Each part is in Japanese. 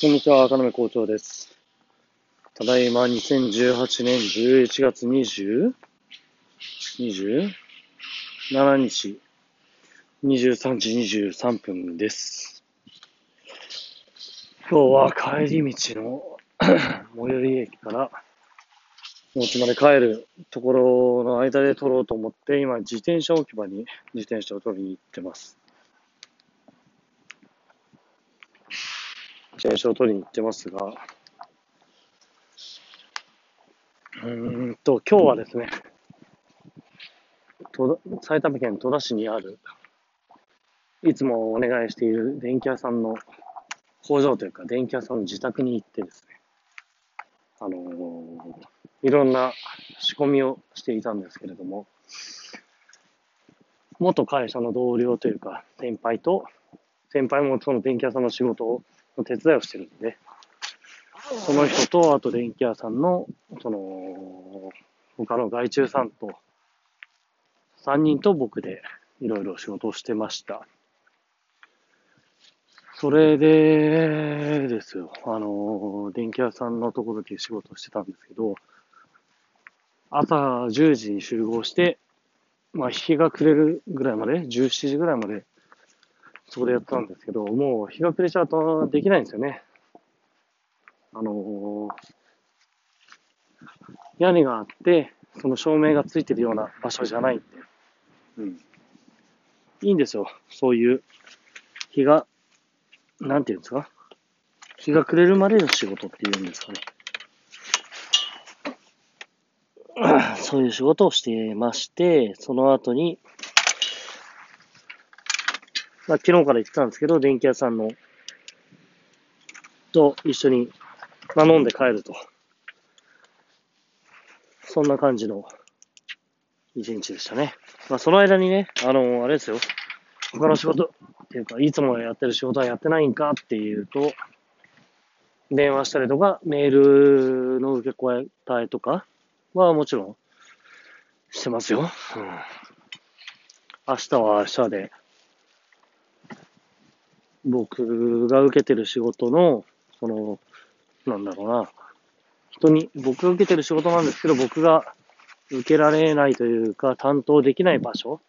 こんにちは、赤目校長です。ただいま2018年11月 20? 27日23時23分です。今日は帰り道の 最寄り駅からお家まで帰るところの間で撮ろうと思って今自転車置き場に自転車を取りに行ってます。自転車を取りに行ってますが、うんと、今日はですね、埼玉県戸田市にある、いつもお願いしている電気屋さんの工場というか、電気屋さんの自宅に行ってですね、あのーいろんな仕込みをしていたんですけれども、元会社の同僚というか、先輩と、先輩もその電気屋さんの仕事をの手伝いをしてるんで、その人と、あと電気屋さんの、その、他の外注さんと、3人と僕でいろいろ仕事をしてました。それでですよ、あの、電気屋さんのところで仕事をしてたんですけど、朝10時に集合して、まあ、日が暮れるぐらいまで、17時ぐらいまでそこでやってたんですけど、もう日が暮れちゃうとできないんですよね。あのー屋根があって、その照明がついてるような場所じゃないんで、うん。いいんですよ。そういう日が、なんていうんですか？日が暮れるまでの仕事っていうんですかね。そういう仕事をしてまして、その後に、まあ、昨日から言ってたんですけど、電気屋さんの、と一緒に、まあ、飲んで帰ると。そんな感じの一日でしたね。まあ、その間にね、あのあれですよ。他の仕事、っていうか、いつもやってる仕事はやってないんかっていうと、電話したりとか、メールの受け答えとかはもちろんしてますよ。うん、明日は明日で、僕が受けてる仕事の、その、なんだろうな、人に、僕が受けてる仕事なんですけど、僕が受けられないというか、担当できない場所。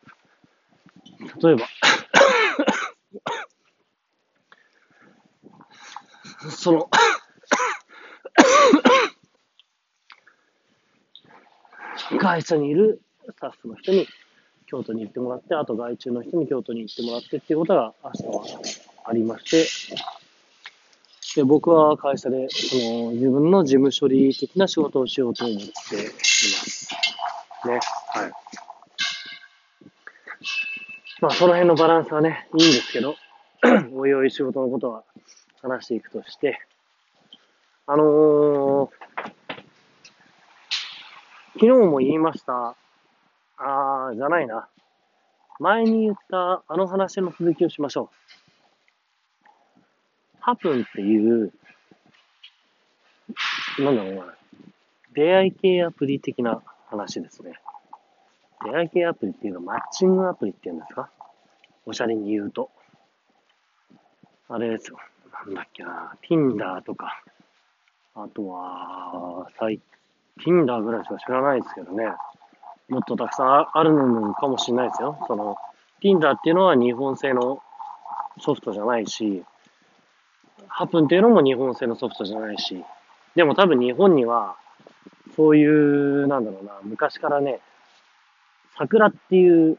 例えば、その、会社にいるスタッフの人に京都に行ってもらって、あと外注の人に京都に行ってもらってっていうことが明日はありまして、で、僕は会社で、その、自分の事務処理的な仕事をしようと思っています。ね。はい。まあ、その辺のバランスはね、いいんですけど、おいおい仕事のことは話していくとして、あのー、昨日も言いました、あー、じゃないな。前に言ったあの話の続きをしましょう。ハプンっていう、なんだろうな、出会い系アプリ的な話ですね。出会い系アプリっていうのはマッチングアプリっていうんですか？おしゃれに言うと。あれですよ。なんだっけな、Tinder とか、あとは、最 Tinder ぐらいしか知らないですけどね。もっとたくさんあるのかもしれないですよ。その、Tinder っていうのは日本製のソフトじゃないし、ハプンっていうのも日本製のソフトじゃないし、でも多分日本には、そういう、なんだろうな、昔からね、桜っていう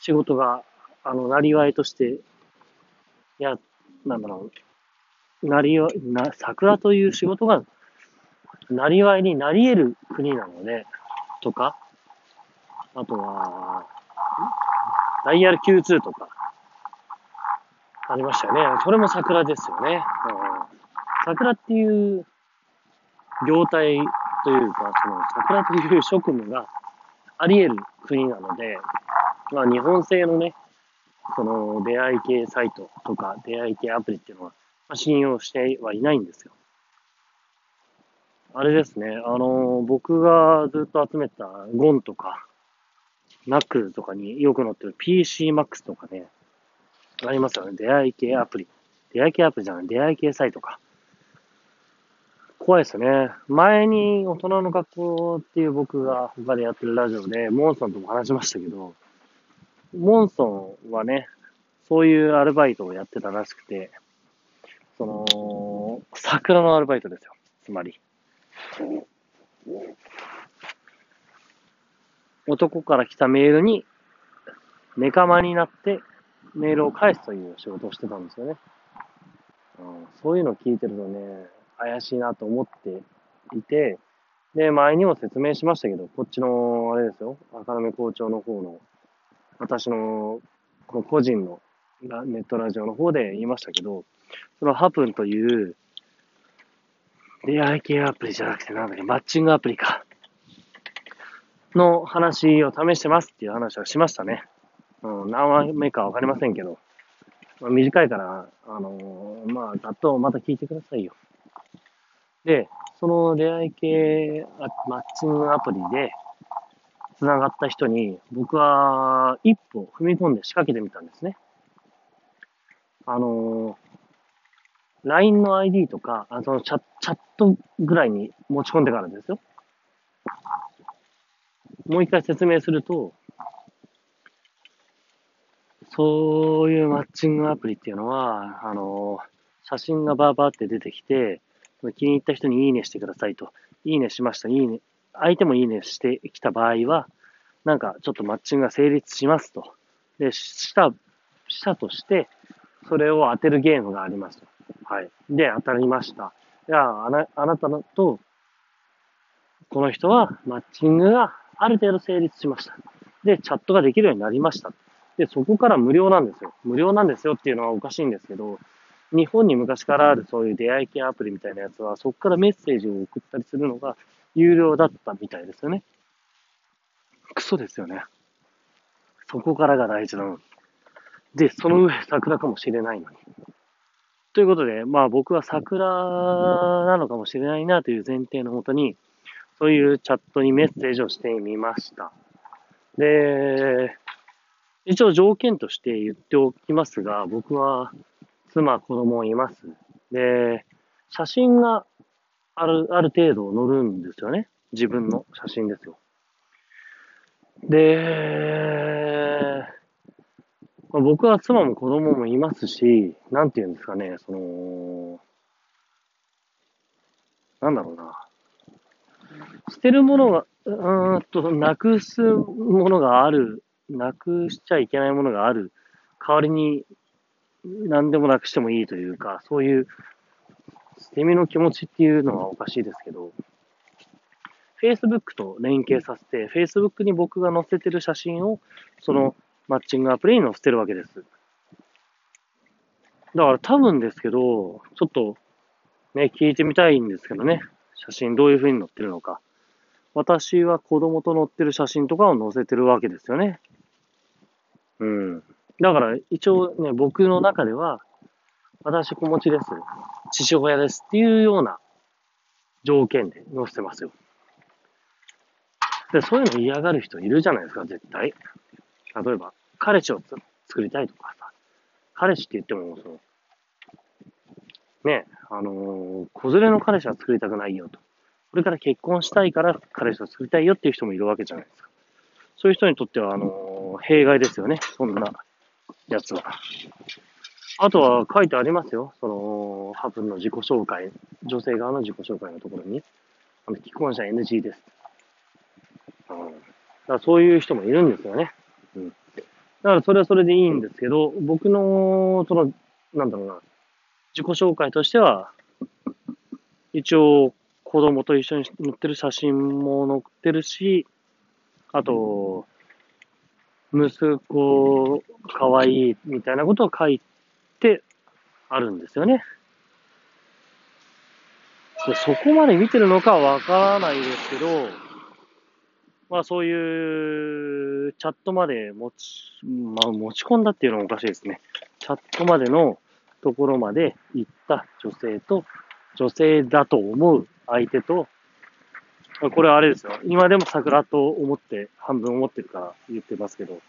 仕事が、あの、なりわいとして、や、なんだろう、なりわ、な、桜という仕事が、なりわいになり得る国なので、とか、あとは、ダイヤル Q2 とか、ありましたよね。それも桜ですよね。うん、桜っていう業態というか、その桜という職務があり得る国なので、まあ日本製のね、その出会い系サイトとか出会い系アプリっていうのは、まあ、信用してはいないんですよ。あれですね、あの、僕がずっと集めたゴンとか、ナックルとかによく載ってる PCMAX とかね、ありますよね。出会い系アプリ。出会い系アプリじゃない、出会い系サイトか。怖いですね。前に大人の学校っていう僕が他でやってるラジオで、モンソンとも話しましたけど、モンソンはね、そういうアルバイトをやってたらしくて、その、桜のアルバイトですよ。つまり。男から来たメールに、ネカマになってメールを返すという仕事をしてたんですよね。うん、そういうのを聞いてるとね、怪しいなと思っていて、で、前にも説明しましたけど、こっちの、あれですよ、赤目校長の方の、私の、この個人のネットラジオの方で言いましたけど、そのハプンという、出会い系アプリじゃなくてなんだっけ、マッチングアプリか。の話を試してますっていう話はしましたね。うん、何話目かわかりませんけど。まあ、短いから、あのー、まあ、ざっとまた聞いてくださいよ。で、その出会い系マッチングアプリで繋がった人に、僕は一歩踏み込んで仕掛けてみたんですね。あのー、LINE の ID とか、あそのチャチャットぐらいに持ち込んでからですよ。もう一回説明すると、そういうマッチングアプリっていうのは、あの、写真がバーバーって出てきて、気に入った人にいいねしてくださいと。いいねしました。いいね。相手もいいねしてきた場合は、なんかちょっとマッチングが成立しますと。で、した、したとして、それを当てるゲームがありますと。はい。で、当たりました。じゃあ、な、あなたのと、この人はマッチングがある程度成立しました。で、チャットができるようになりました。で、そこから無料なんですよ。無料なんですよっていうのはおかしいんですけど、日本に昔からあるそういう出会い系アプリみたいなやつは、そこからメッセージを送ったりするのが有料だったみたいですよね。クソですよね。そこからが大事なのに。で、その上桜かもしれないのに。ということで、まあ僕は桜なのかもしれないなという前提のもとに、そういうチャットにメッセージをしてみました。で、一応条件として言っておきますが、僕は妻、子供います。で、写真がある、ある程度載るんですよね。自分の写真ですよ。で、まあ、僕は妻も子供もいますし、なんて言うんですかね、その、なんだろうな。捨てるものが、うんと、なくすものがある、なくしちゃいけないものがある代わりに何でもなくしてもいいというか、そういう捨て身の気持ちっていうのはおかしいですけど、Facebook と連携させて、Facebook に僕が載せてる写真を、そのマッチングアプリに載せてるわけです。だから多分ですけど、ちょっとね、聞いてみたいんですけどね、写真どういう風に載ってるのか。私は子供と載ってる写真とかを載せてるわけですよね。うん。だから一応ね、僕の中では、私子持ちです。父親ですっていうような条件で載せてますよ。で、そういうの嫌がる人いるじゃないですか、絶対。例えば、彼氏を作りたいとかさ、彼氏って言っても、その、ね、あのー、子連れの彼氏は作りたくないよと。これから結婚したいから彼氏を作りたいよっていう人もいるわけじゃないですか。そういう人にとっては、あのー、弊害ですよね。そんなやつは。あとは書いてありますよ。その、ハプンの自己紹介、女性側の自己紹介のところに、あの既婚者 NG です。うん、だからそういう人もいるんですよね。うん。だからそれはそれでいいんですけど、僕の、その、なんだろうな、自己紹介としては、一応、子供と一緒に載ってる写真も載ってるし、あと、息子、かわいい、みたいなことを書いてあるんですよね。でそこまで見てるのかはわからないですけど、まあそういうチャットまで持ち、まあ持ち込んだっていうのもおかしいですね。チャットまでのところまで行った女性と、女性だと思う相手と、これはあれですよ。今でも桜と思って、半分思ってるから言ってますけど、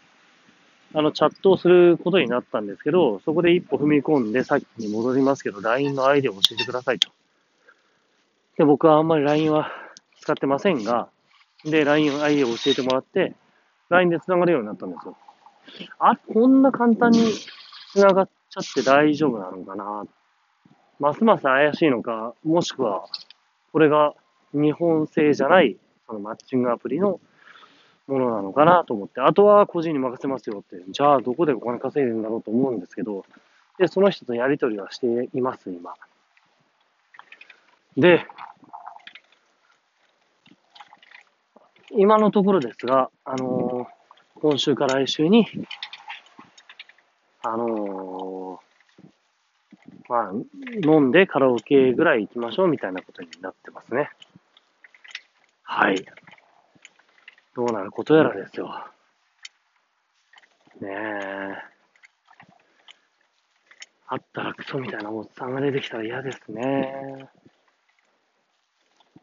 あの、チャットをすることになったんですけど、そこで一歩踏み込んで、さっきに戻りますけど、LINE の ID を教えてくださいと。で、僕はあんまり LINE は使ってませんが、で、LINE を ID を教えてもらって、LINE で繋がるようになったんですよ。あ、こんな簡単に繋がっちゃって大丈夫なのかな。ますます怪しいのか、もしくは、これが日本製じゃない、そのマッチングアプリのものなのかなと思って、あとは個人に任せますよって、じゃあどこでお金稼いでるんだろうと思うんですけど、で、その人とやりとりはしています、今。で、今のところですが、あのー、今週から来週に、あのー、まあ、飲んでカラオケぐらい行きましょうみたいなことになってますね。はい。どうなることやらですよ。ねえ。あったらクソみたいなおっさんが出てきたら嫌ですね。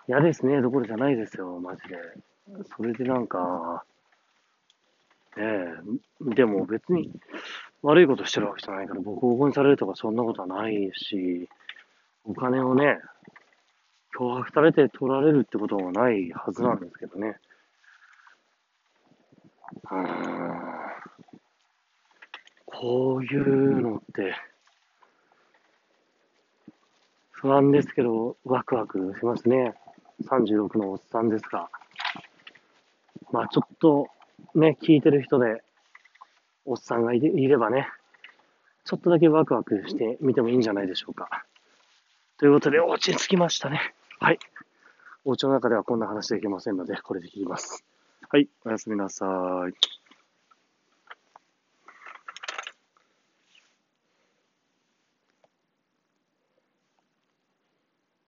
嫌ですね、どころじゃないですよ、マジで。それでなんか、ねえ、でも別に悪いことしてるわけじゃないから、ボコボコにされるとかそんなことはないし、お金をね、脅迫されて取られるってことはないはずなんですけどね。うん。こういうのって、不安ですけど、ワクワクしますね。36のおっさんですが。まあちょっとね、聞いてる人で、おっさんがいればね、ちょっとだけワクワクしてみてもいいんじゃないでしょうか。ということで、お家に着きましたね。はい。お家の中ではこんな話できませんので、これで切ります。はい。おやすみなさい。